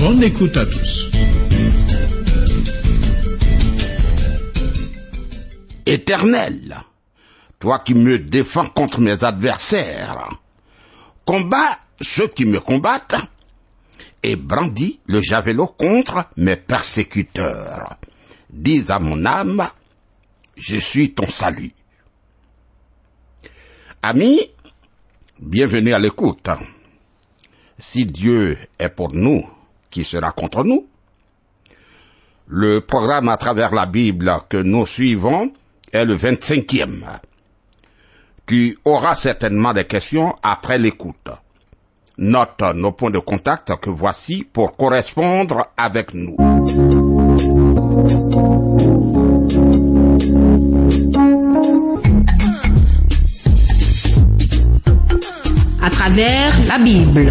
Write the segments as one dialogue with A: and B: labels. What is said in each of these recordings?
A: Bonne écoute à tous.
B: Éternel, toi qui me défends contre mes adversaires, combat ceux qui me combattent et brandis le javelot contre mes persécuteurs. Dis à mon âme, je suis ton salut. Amis, bienvenue à l'écoute. Si Dieu est pour nous, qui sera contre nous Le programme à travers la Bible que nous suivons est le 25e. Tu auras certainement des questions après l'écoute. Note nos points de contact que voici pour correspondre avec nous.
C: À travers la Bible.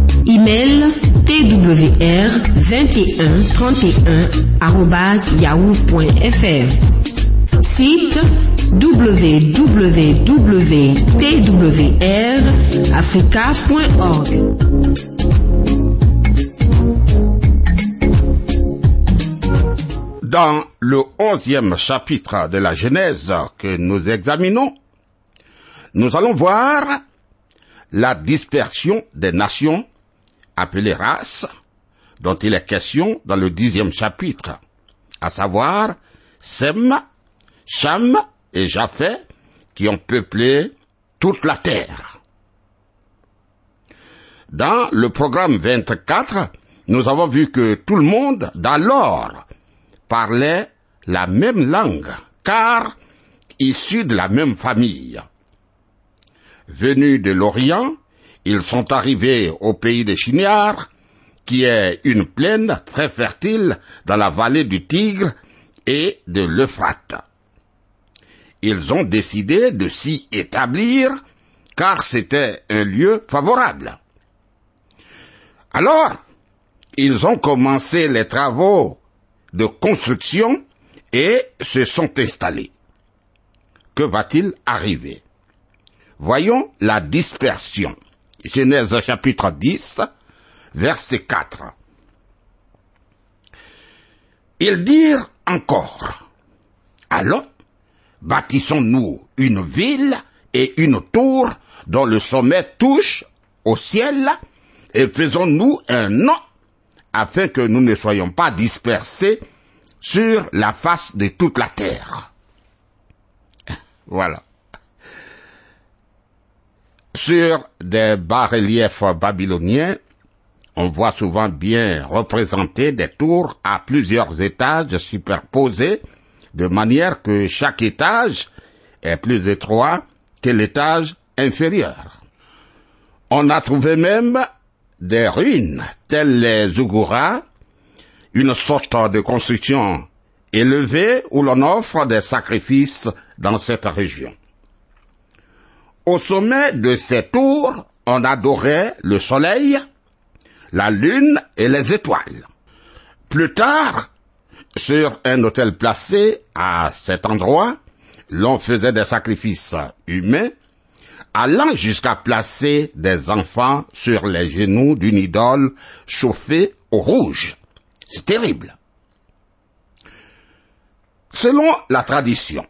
C: Email twr 21 31 yahoo.fr. Site www.twrafrica.org.
B: Dans le onzième chapitre de la Genèse que nous examinons, nous allons voir la dispersion des nations appelées races, dont il est question dans le dixième chapitre, à savoir Sem, Cham et Japheth qui ont peuplé toute la terre. Dans le programme 24, nous avons vu que tout le monde d'alors parlait la même langue, car issus de la même famille. Venus de l'Orient, ils sont arrivés au pays des Chignards, qui est une plaine très fertile dans la vallée du Tigre et de l'Euphrate. Ils ont décidé de s'y établir car c'était un lieu favorable. Alors, ils ont commencé les travaux de construction et se sont installés. Que va-t-il arriver? Voyons la dispersion. Genèse chapitre 10, verset 4. Ils dirent encore, allons, bâtissons-nous une ville et une tour dont le sommet touche au ciel et faisons-nous un nom afin que nous ne soyons pas dispersés sur la face de toute la terre. Voilà. Sur des bas-reliefs babyloniens, on voit souvent bien représenter des tours à plusieurs étages superposés, de manière que chaque étage est plus étroit que l'étage inférieur. On a trouvé même des ruines telles les Zougoura, une sorte de construction élevée où l'on offre des sacrifices dans cette région. Au sommet de ces tours, on adorait le soleil, la lune et les étoiles. Plus tard, sur un autel placé à cet endroit, l'on faisait des sacrifices humains, allant jusqu'à placer des enfants sur les genoux d'une idole chauffée au rouge. C'est terrible. Selon la tradition,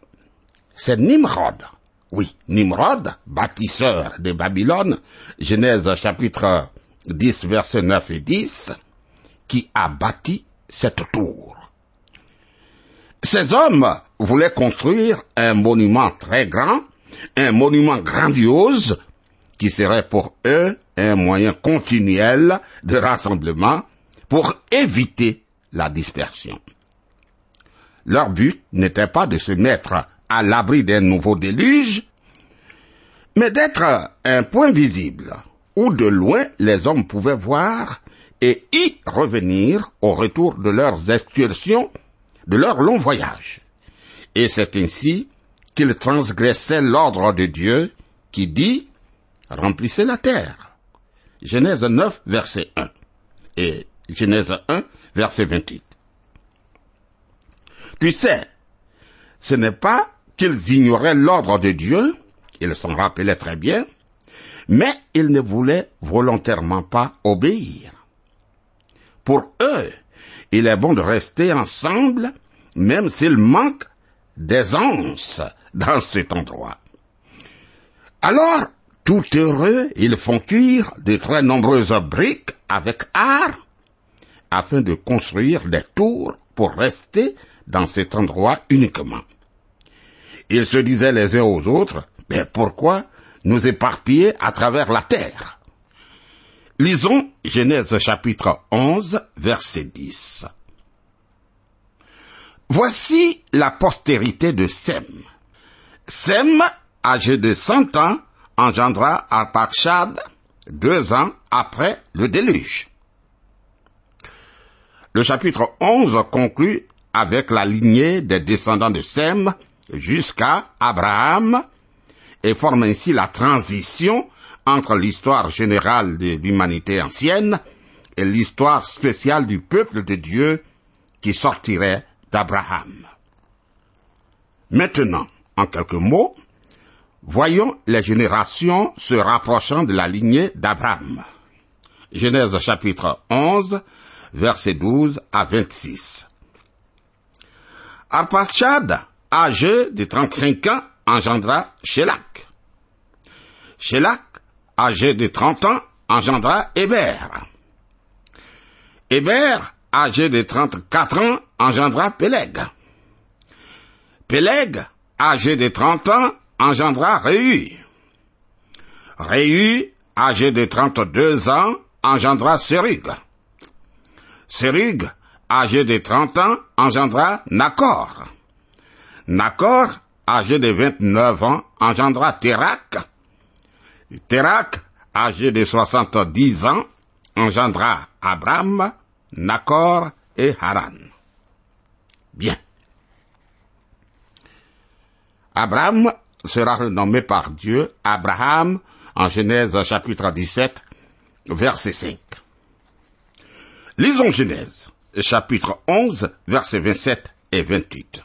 B: c'est Nimrod, oui, Nimrod, bâtisseur de Babylone, Genèse chapitre 10 versets 9 et 10, qui a bâti cette tour. Ces hommes voulaient construire un monument très grand, un monument grandiose, qui serait pour eux un moyen continuel de rassemblement pour éviter la dispersion. Leur but n'était pas de se mettre à l'abri d'un nouveau déluge, mais d'être un point visible où de loin les hommes pouvaient voir et y revenir au retour de leurs excursions, de leur long voyage. Et c'est ainsi qu'ils transgressaient l'ordre de Dieu qui dit remplissez la terre. Genèse 9, verset 1 et Genèse 1, verset 28. Tu sais, ce n'est pas qu'ils ignoraient l'ordre de Dieu, ils s'en rappelaient très bien, mais ils ne voulaient volontairement pas obéir. Pour eux, il est bon de rester ensemble, même s'il manque d'aisance dans cet endroit. Alors, tout heureux, ils font cuire de très nombreuses briques avec art, afin de construire des tours pour rester dans cet endroit uniquement. Ils se disaient les uns aux autres, mais pourquoi nous éparpiller à travers la terre? Lisons Genèse chapitre 11, verset 10. Voici la postérité de Sem. Sem, âgé de cent ans, engendra Arpachshad deux ans après le déluge. Le chapitre 11 conclut avec la lignée des descendants de Sem jusqu'à Abraham et forme ainsi la transition entre l'histoire générale de l'humanité ancienne et l'histoire spéciale du peuple de Dieu qui sortirait d'Abraham. Maintenant, en quelques mots, voyons les générations se rapprochant de la lignée d'Abraham. Genèse chapitre 11, versets 12 à 26. Arpachad, âgé de 35 ans, engendra Shélak. Shélak, âgé de 30 ans, engendra Héber. Héber, âgé de 34 ans, engendra Péleg. Péleg, âgé de 30 ans, engendra Réu. Réu, âgé de 32 ans, engendra Serug. Serug, âgé de 30 ans, engendra Nacor. Nacor, âgé de 29 ans, engendra Terak. Terak, âgé de 70 ans, engendra Abraham, Nacor et Haran. Bien. Abraham sera renommé par Dieu Abraham en Genèse chapitre 17, verset 5. Lisons Genèse chapitre 11, versets 27 et 28.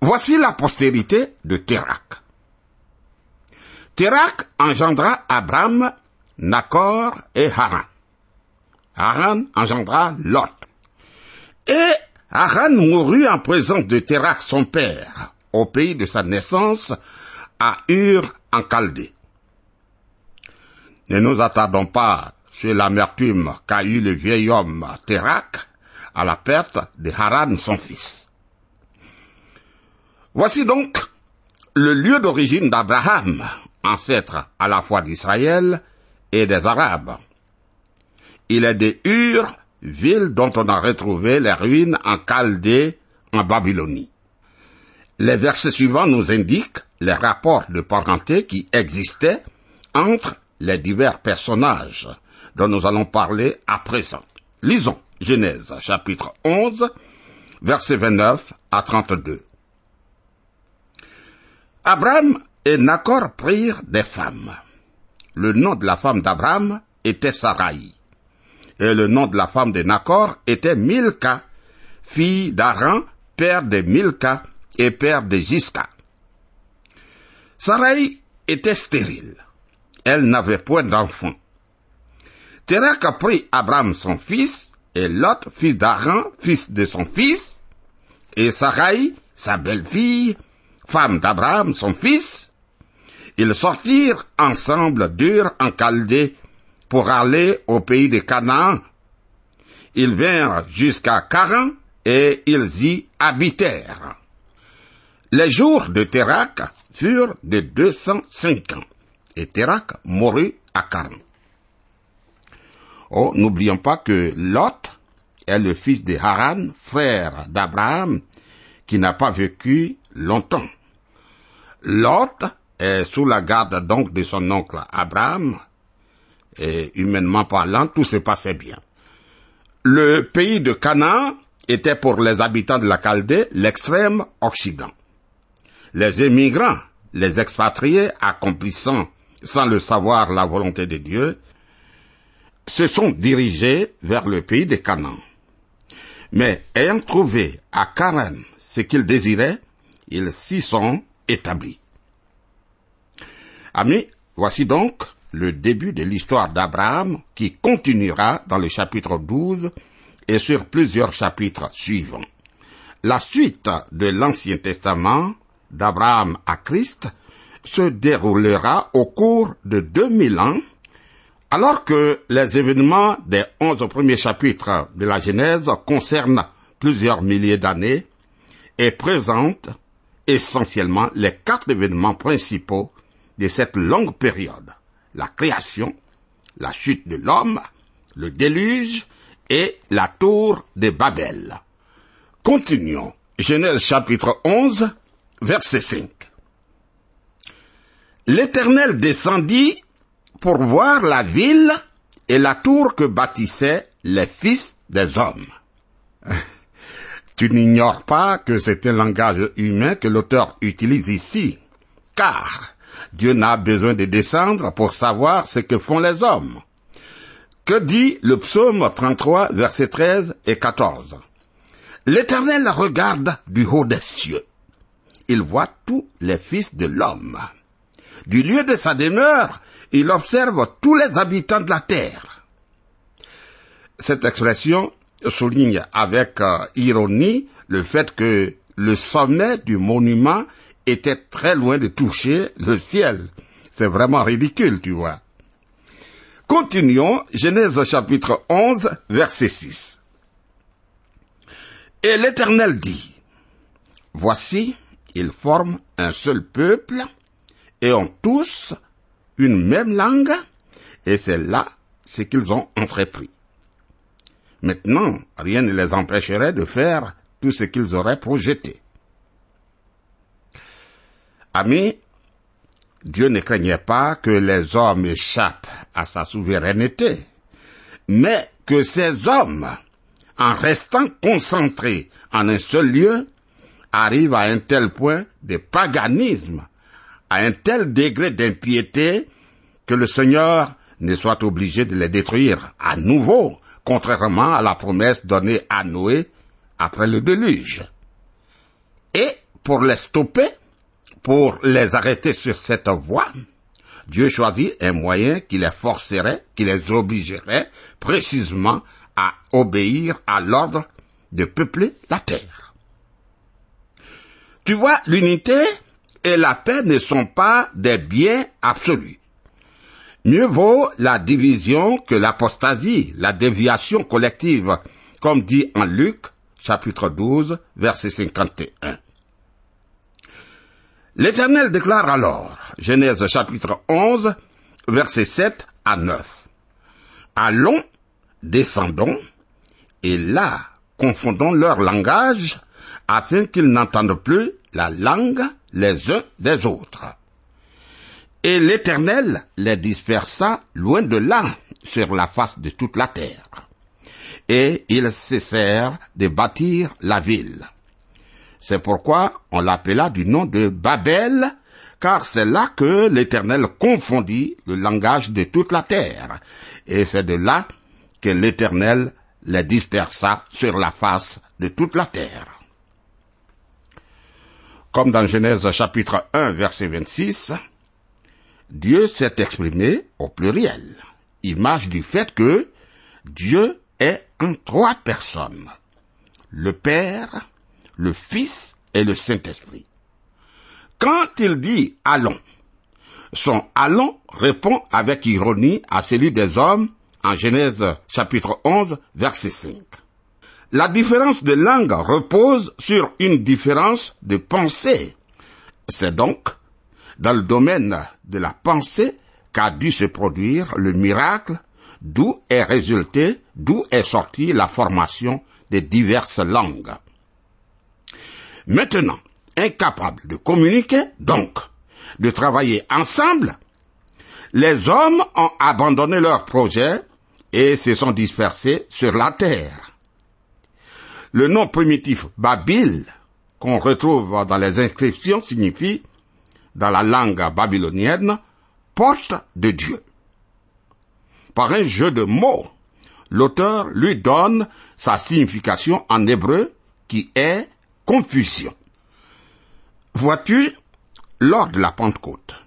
B: Voici la postérité de Terak. Terak engendra Abraham, Nacor et Haran. Haran engendra Lot. Et Haran mourut en présence de Terak son père, au pays de sa naissance, à Ur en Chaldée. Ne nous attardons pas sur l'amertume qu'a eu le vieil homme Terak à la perte de Haran son fils. Voici donc le lieu d'origine d'Abraham, ancêtre à la fois d'Israël et des Arabes. Il est de Ur, ville dont on a retrouvé les ruines en Chaldée, en Babylonie. Les versets suivants nous indiquent les rapports de parenté qui existaient entre les divers personnages dont nous allons parler à présent. Lisons Genèse chapitre 11, versets 29 à 32. Abraham et Nacor prirent des femmes. Le nom de la femme d'Abraham était Sarai. Et le nom de la femme de Nacor était Milka, fille d'Aran, père de Milka et père de Jiska. Sarai était stérile. Elle n'avait point d'enfant. Terak a pris Abraham son fils, et Lot, fils d'Aran, fils de son fils, et Sarai, sa belle-fille, femme d'Abraham, son fils. Ils sortirent ensemble d'Ur en Chaldée pour aller au pays de Canaan. Ils vinrent jusqu'à Caran, et ils y habitèrent. Les jours de Térac furent de 205 ans, et Térac mourut à Carn. Oh, n'oublions pas que Lot est le fils de Haran, frère d'Abraham, qui n'a pas vécu longtemps. Lot est sous la garde donc de son oncle Abraham, et humainement parlant, tout se passait bien. Le pays de Canaan était pour les habitants de la Chaldée l'extrême occident. Les émigrants, les expatriés accomplissant sans le savoir la volonté de Dieu, se sont dirigés vers le pays de Canaan. Mais ayant trouvé à Karen ce qu'ils désiraient, ils s'y sont établis. Amis, voici donc le début de l'histoire d'Abraham qui continuera dans le chapitre 12 et sur plusieurs chapitres suivants. La suite de l'Ancien Testament d'Abraham à Christ se déroulera au cours de 2000 ans alors que les événements des onze premiers chapitres de la Genèse concernent plusieurs milliers d'années et présentent essentiellement les quatre événements principaux de cette longue période. La création, la chute de l'homme, le déluge et la tour de Babel. Continuons. Genèse chapitre 11, verset 5. L'Éternel descendit pour voir la ville et la tour que bâtissaient les fils des hommes. Tu n'ignores pas que c'est un langage humain que l'auteur utilise ici, car Dieu n'a besoin de descendre pour savoir ce que font les hommes. Que dit le psaume 33, versets 13 et 14 L'Éternel regarde du haut des cieux. Il voit tous les fils de l'homme. Du lieu de sa demeure, il observe tous les habitants de la terre. Cette expression souligne avec euh, ironie le fait que le sommet du monument était très loin de toucher le ciel. C'est vraiment ridicule, tu vois. Continuons, Genèse chapitre 11, verset 6. Et l'Éternel dit, Voici, ils forment un seul peuple et ont tous une même langue, et c'est là ce qu'ils ont entrepris. Maintenant, rien ne les empêcherait de faire tout ce qu'ils auraient projeté. Amis, Dieu ne craignait pas que les hommes échappent à sa souveraineté, mais que ces hommes, en restant concentrés en un seul lieu, arrivent à un tel point de paganisme à un tel degré d'impiété que le Seigneur ne soit obligé de les détruire à nouveau, contrairement à la promesse donnée à Noé après le déluge. Et pour les stopper, pour les arrêter sur cette voie, Dieu choisit un moyen qui les forcerait, qui les obligerait précisément à obéir à l'ordre de peupler la terre. Tu vois, l'unité et la paix ne sont pas des biens absolus. Mieux vaut la division que l'apostasie, la déviation collective, comme dit en Luc, chapitre 12, verset 51. L'Éternel déclare alors, Genèse chapitre 11, verset 7 à 9. Allons, descendons, et là, confondons leur langage, afin qu'ils n'entendent plus la langue les uns des autres. Et l'Éternel les dispersa loin de là, sur la face de toute la terre. Et ils cessèrent de bâtir la ville. C'est pourquoi on l'appela du nom de Babel, car c'est là que l'Éternel confondit le langage de toute la terre. Et c'est de là que l'Éternel les dispersa sur la face de toute la terre comme dans Genèse chapitre 1 verset 26, Dieu s'est exprimé au pluriel, image du fait que Dieu est en trois personnes, le Père, le Fils et le Saint-Esprit. Quand il dit allons, son allons répond avec ironie à celui des hommes en Genèse chapitre 11 verset 5. La différence de langue repose sur une différence de pensée. C'est donc dans le domaine de la pensée qu'a dû se produire le miracle, d'où est résulté, d'où est sortie la formation des diverses langues. Maintenant, incapables de communiquer, donc, de travailler ensemble, les hommes ont abandonné leur projet et se sont dispersés sur la terre. Le nom primitif Babil, qu'on retrouve dans les inscriptions, signifie, dans la langue babylonienne, porte de Dieu. Par un jeu de mots, l'auteur lui donne sa signification en hébreu qui est confusion. Vois-tu, lors de la Pentecôte,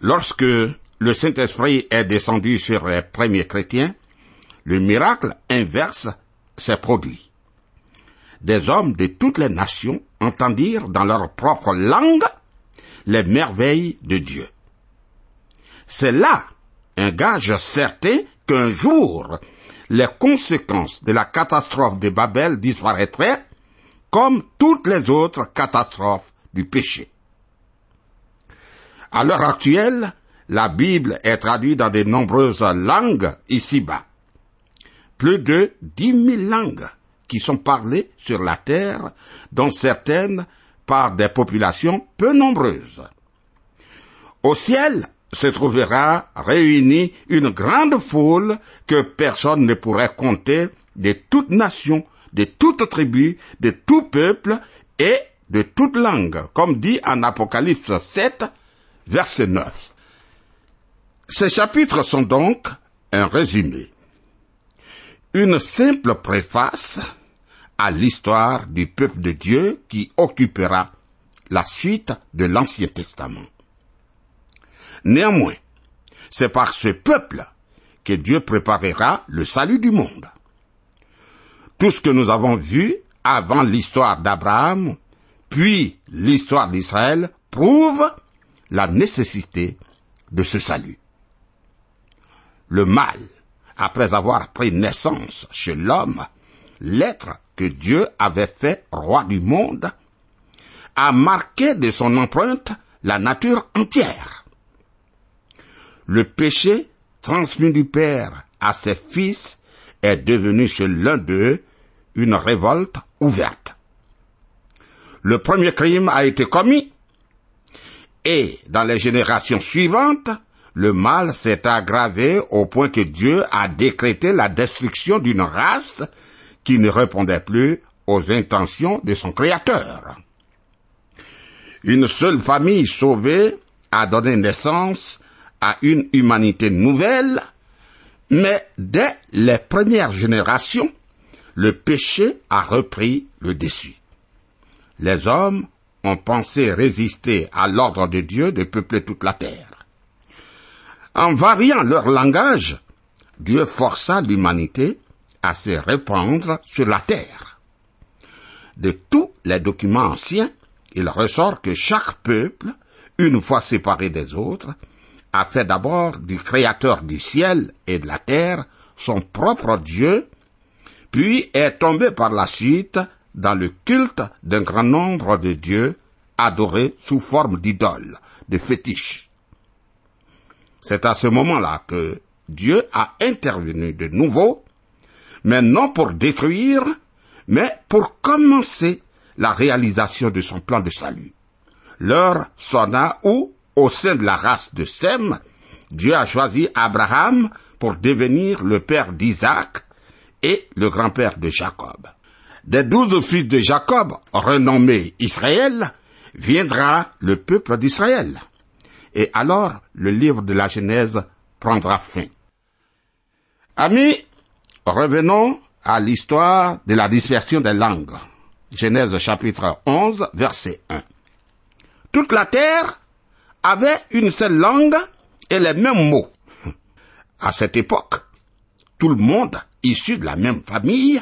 B: lorsque le Saint-Esprit est descendu sur les premiers chrétiens, le miracle inverse s'est produit. Des hommes de toutes les nations entendirent dans leur propre langue les merveilles de Dieu. C'est là un gage certain qu'un jour les conséquences de la catastrophe de Babel disparaîtraient comme toutes les autres catastrophes du péché. À l'heure actuelle, la Bible est traduite dans de nombreuses langues ici-bas. Plus de dix mille langues qui sont parlées sur la terre, dont certaines par des populations peu nombreuses. Au ciel se trouvera réunie une grande foule que personne ne pourrait compter de toute nation, de toute tribu, de tout peuple et de toute langue, comme dit en Apocalypse 7, verset 9. Ces chapitres sont donc un résumé, une simple préface à l'histoire du peuple de Dieu qui occupera la suite de l'Ancien Testament. Néanmoins, c'est par ce peuple que Dieu préparera le salut du monde. Tout ce que nous avons vu avant l'histoire d'Abraham, puis l'histoire d'Israël, prouve la nécessité de ce salut le mal, après avoir pris naissance chez l'homme, l'être que Dieu avait fait roi du monde, a marqué de son empreinte la nature entière. Le péché transmis du Père à ses fils est devenu chez l'un d'eux une révolte ouverte. Le premier crime a été commis et dans les générations suivantes, le mal s'est aggravé au point que Dieu a décrété la destruction d'une race qui ne répondait plus aux intentions de son Créateur. Une seule famille sauvée a donné naissance à une humanité nouvelle, mais dès les premières générations, le péché a repris le dessus. Les hommes ont pensé résister à l'ordre de Dieu de peupler toute la terre. En variant leur langage, Dieu força l'humanité à se répandre sur la terre. De tous les documents anciens, il ressort que chaque peuple, une fois séparé des autres, a fait d'abord du Créateur du ciel et de la terre son propre Dieu, puis est tombé par la suite dans le culte d'un grand nombre de dieux adorés sous forme d'idoles, de fétiches. C'est à ce moment-là que Dieu a intervenu de nouveau, mais non pour détruire, mais pour commencer la réalisation de son plan de salut. L'heure sonna où, au sein de la race de Sem, Dieu a choisi Abraham pour devenir le père d'Isaac et le grand-père de Jacob. Des douze fils de Jacob, renommés Israël, viendra le peuple d'Israël et alors le livre de la Genèse prendra fin. Revenons à l'histoire de la dispersion des langues. Genèse chapitre 11, verset 1. Toute la terre avait une seule langue et les mêmes mots. À cette époque, tout le monde, issu de la même famille,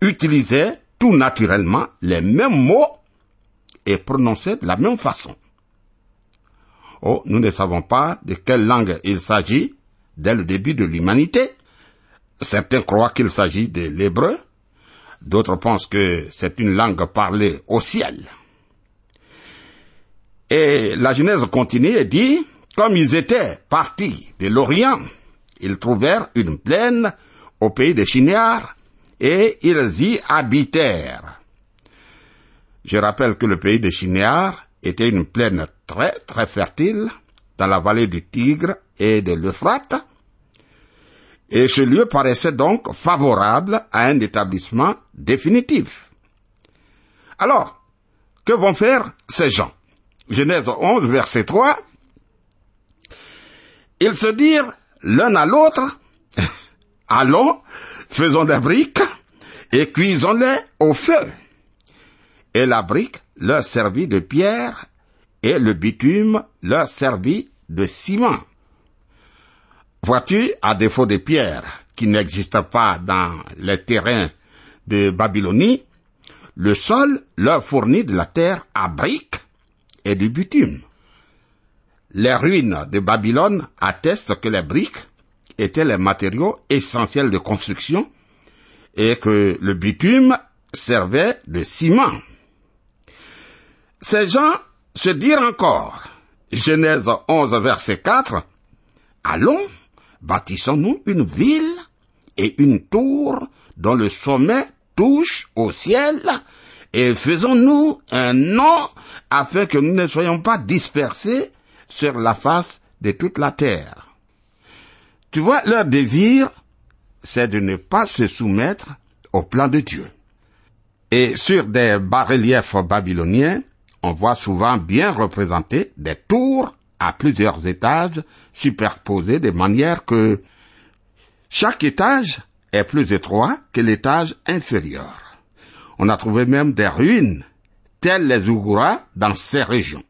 B: utilisait tout naturellement les mêmes mots et prononçait de la même façon. Oh, nous ne savons pas de quelle langue il s'agit dès le début de l'humanité. Certains croient qu'il s'agit de l'hébreu, D'autres pensent que c'est une langue parlée au ciel. Et la Genèse continue et dit, comme ils étaient partis de l'Orient, ils trouvèrent une plaine au pays des Chinéars et ils y habitèrent. Je rappelle que le pays des Chinéars était une plaine très très fertile dans la vallée du Tigre et de l'Euphrate, et ce lieu paraissait donc favorable à un établissement définitif. Alors, que vont faire ces gens? Genèse 11, verset 3. Ils se dirent l'un à l'autre, allons, faisons des briques et cuisons-les au feu. Et la brique leur servit de pierre et le bitume leur servit de ciment. Vois-tu, à défaut des pierres qui n'existent pas dans les terrains de Babylonie, le sol leur fournit de la terre à briques et du bitume. Les ruines de Babylone attestent que les briques étaient les matériaux essentiels de construction et que le bitume servait de ciment. Ces gens se dirent encore, Genèse 11 verset 4, Allons, bâtissons-nous une ville et une tour dont le sommet touche au ciel, et faisons-nous un nom afin que nous ne soyons pas dispersés sur la face de toute la terre. Tu vois, leur désir, c'est de ne pas se soumettre au plan de Dieu. Et sur des bas-reliefs babyloniens, on voit souvent bien représenter des tours à plusieurs étages superposés de manière que chaque étage est plus étroit que l'étage inférieur. On a trouvé même des ruines, telles les Ouguras, dans ces régions.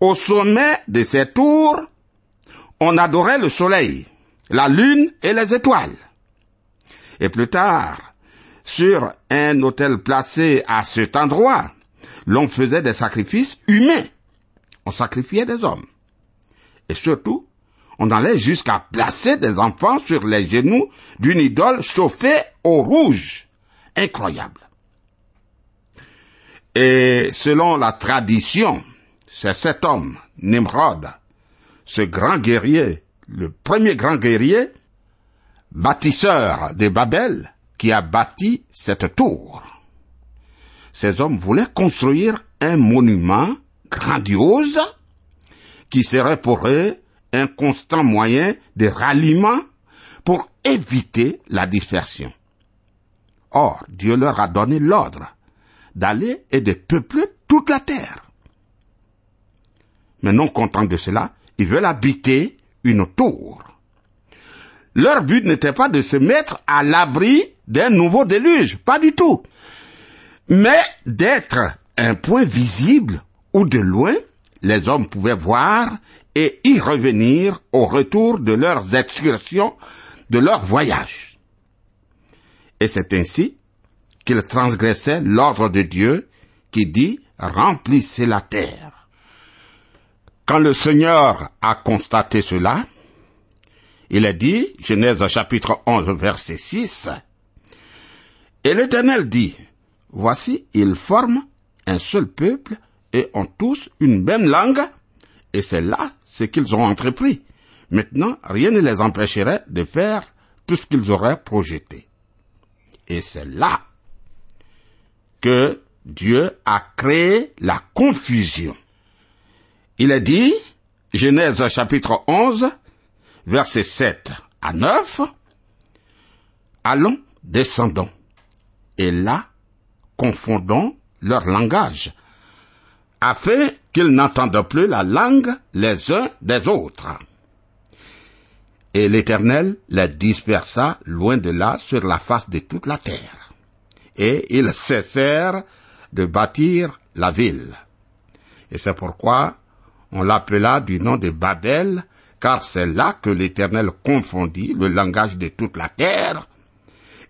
B: Au sommet de ces tours, on adorait le soleil, la lune et les étoiles. Et plus tard, sur un autel placé à cet endroit, l'on faisait des sacrifices humains. On sacrifiait des hommes. Et surtout, on allait jusqu'à placer des enfants sur les genoux d'une idole chauffée au rouge. Incroyable. Et selon la tradition, c'est cet homme, Nimrod, ce grand guerrier, le premier grand guerrier, bâtisseur de Babel, qui a bâti cette tour. Ces hommes voulaient construire un monument grandiose qui serait pour eux un constant moyen de ralliement pour éviter la dispersion. Or, Dieu leur a donné l'ordre d'aller et de peupler toute la terre. Mais non content de cela, ils veulent habiter une tour. Leur but n'était pas de se mettre à l'abri d'un nouveau déluge, pas du tout, mais d'être un point visible où de loin les hommes pouvaient voir et y revenir au retour de leurs excursions, de leur voyage. Et c'est ainsi qu'ils transgressaient l'ordre de Dieu qui dit remplissez la terre. Quand le Seigneur a constaté cela, il a dit, Genèse chapitre 11 verset 6, et l'Éternel dit, voici, ils forment un seul peuple et ont tous une même langue, et c'est là ce qu'ils ont entrepris. Maintenant, rien ne les empêcherait de faire tout ce qu'ils auraient projeté. Et c'est là que Dieu a créé la confusion. Il a dit, Genèse chapitre 11, versets 7 à 9, Allons, descendons, et là, confondons leur langage, afin qu'ils n'entendent plus la langue les uns des autres. Et l'Éternel les dispersa loin de là sur la face de toute la terre. Et ils cessèrent de bâtir la ville. Et c'est pourquoi on l'appela du nom de Babel, car c'est là que l'Éternel confondit le langage de toute la terre,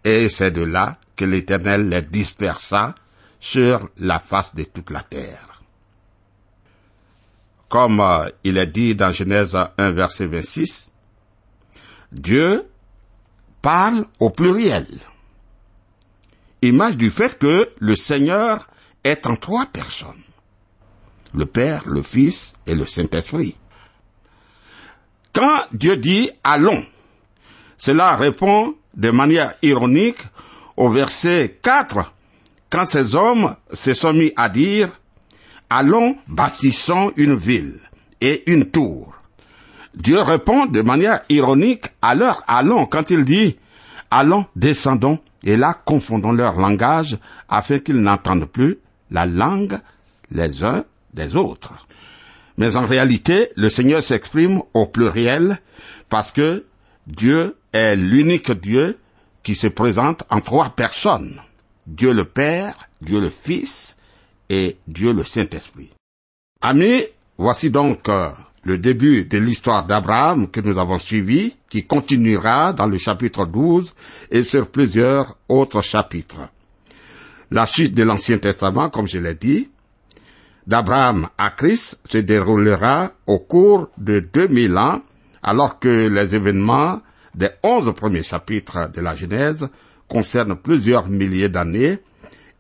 B: et c'est de là que l'Éternel les dispersa sur la face de toute la terre. Comme euh, il est dit dans Genèse 1 verset 26, Dieu parle au pluriel. image du fait que le Seigneur est en trois personnes. Le Père, le Fils et le Saint-Esprit. Quand Dieu dit allons, cela répond de manière ironique au verset 4, quand ces hommes se sont mis à dire, allons, bâtissons une ville et une tour. Dieu répond de manière ironique à leur allons quand il dit, allons, descendons, et là confondons leur langage afin qu'ils n'entendent plus la langue les uns des autres. Mais en réalité, le Seigneur s'exprime au pluriel parce que Dieu est l'unique Dieu qui se présente en trois personnes. Dieu le Père, Dieu le Fils et Dieu le Saint-Esprit. Amis, voici donc euh, le début de l'histoire d'Abraham que nous avons suivi, qui continuera dans le chapitre 12 et sur plusieurs autres chapitres. La suite de l'Ancien Testament, comme je l'ai dit, d'Abraham à Christ se déroulera au cours de 2000 ans, alors que les événements des onze premiers chapitres de la Genèse concernent plusieurs milliers d'années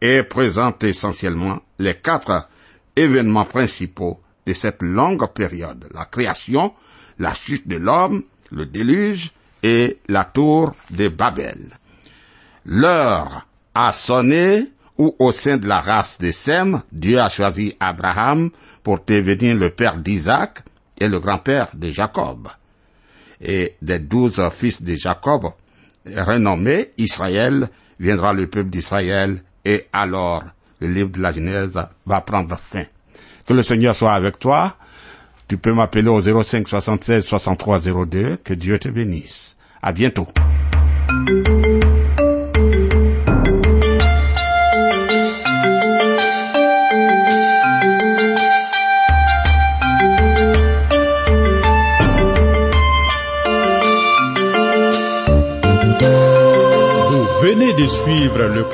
B: et présentent essentiellement les quatre événements principaux de cette longue période, la création, la chute de l'homme, le déluge et la tour de Babel. L'heure a sonné où au sein de la race de Sem, Dieu a choisi Abraham pour devenir le père d'Isaac et le grand-père de Jacob. Et des douze fils de Jacob, renommés Israël, viendra le peuple d'Israël et alors le livre de la Genèse va prendre fin. Que le Seigneur soit avec toi. Tu peux m'appeler au 05 76 63 02. Que Dieu te bénisse. À bientôt.